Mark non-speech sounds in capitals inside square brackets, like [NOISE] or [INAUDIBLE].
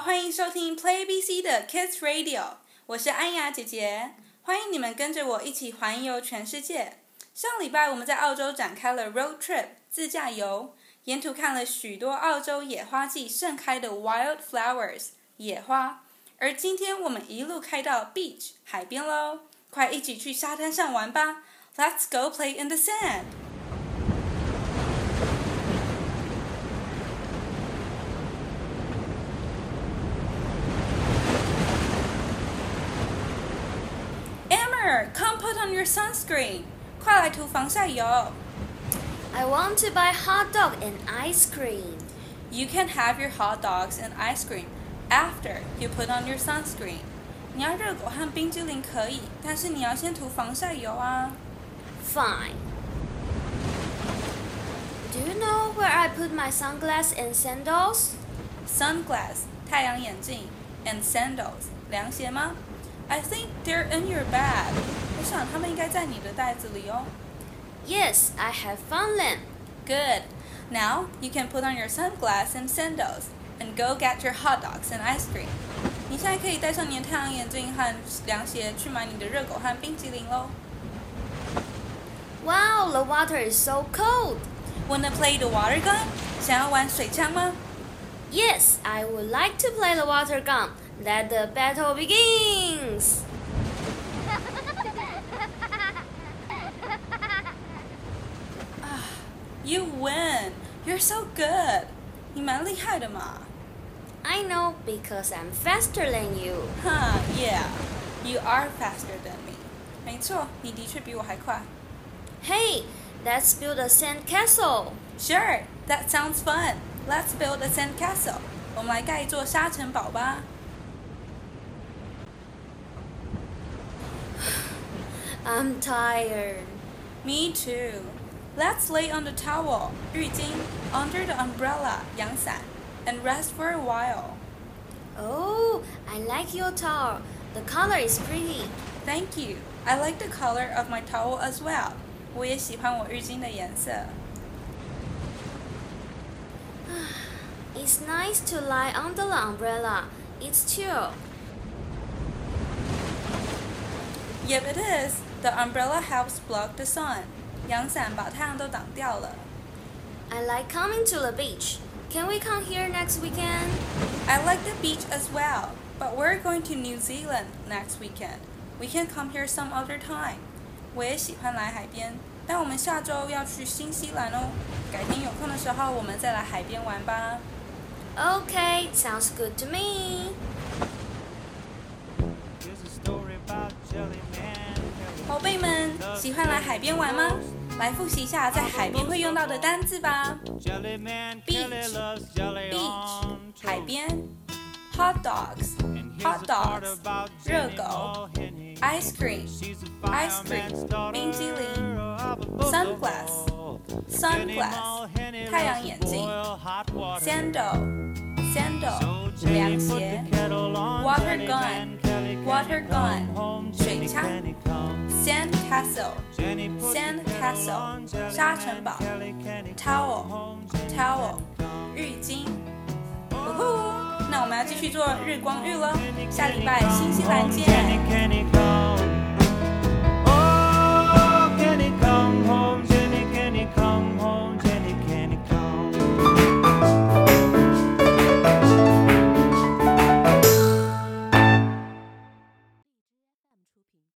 欢迎收听 play bc 的 kids radio 我是安雅姐姐欢迎你们跟着我一起环游全世界。上礼拜我们在澳洲展开了 road trip 自驾游沿途看了许多澳洲野花季盛开的 wild flowers 野花。而今天我们一路开到 beach 海边喽快一起去沙滩上玩吧 let's go play in the sand Amber, come put on your sunscreen. 快来涂防晒油。 I want to buy hot dog and ice cream. You can have your hot dogs and ice cream after you put on your sunscreen. 你要热狗和冰激凌可以，但是你要先涂防晒油啊。 Fine. Do you know where I put my sunglasses and sandals? Sunglass 太阳眼镜 and sandals 凉鞋吗 ？I think they're in your bag. 我想它们应该在你的袋子里哦。 Yes, I have found them. Good. Now you can put on your sunglasses and sandals and go get your hot dogs and ice cream. 你现在可以戴上你的太阳眼镜和凉鞋去买你的热狗和冰淇淋喽。 Wow, the water is so cold. Wanna play the water gun？想要玩水枪吗？ Yes, I would like to play the water gun. Let the battle begins. [SIGHS] You win. You're so good. 你蛮厉害的嘛。 I know because I'm faster than you. Huh? Yeah. You are faster than me. 没错，你的确比我还快。 Hey, let's build a sand castle. Sure. That sounds fun. Let's build a sand castle. 我们来盖一座沙城堡吧。 I'm tired. Me too. Let's lay on the towel 浴巾 under the umbrella 阳伞 and rest for a while. Oh, I like your towel. The color is pretty. Thank you. I like the color of my towel as well. 我也喜欢我浴巾的颜色。 It's [SIGHS] nice to lie under the umbrella. It's chill. Yep, it is. The umbrella helps block the sun. 阳伞把太阳都挡掉了。 I like coming to the beach. Can we come here next weekend? I like the beach as well, but we're going to New Zealand next weekend. We can come here some other time. 我也喜欢来海边，但我们下周要去新西兰哦。改天有空的时候，我们再来海边玩吧。 Okay, sounds good to me. 宝贝们喜欢来海边玩吗来复习一下在海边会用到的单词吧 beach beach 海边 hot dogs hot dogs 热狗 ice cream ice cream 冰激凌 sun glass sun glass 太阳眼镜 sandal sandal 凉鞋 water gun water gun，水枪，sand castle，sand castle，沙城堡，towel，towel，浴巾。呜呼，那我们要继续做日光浴了，下礼拜新西兰见。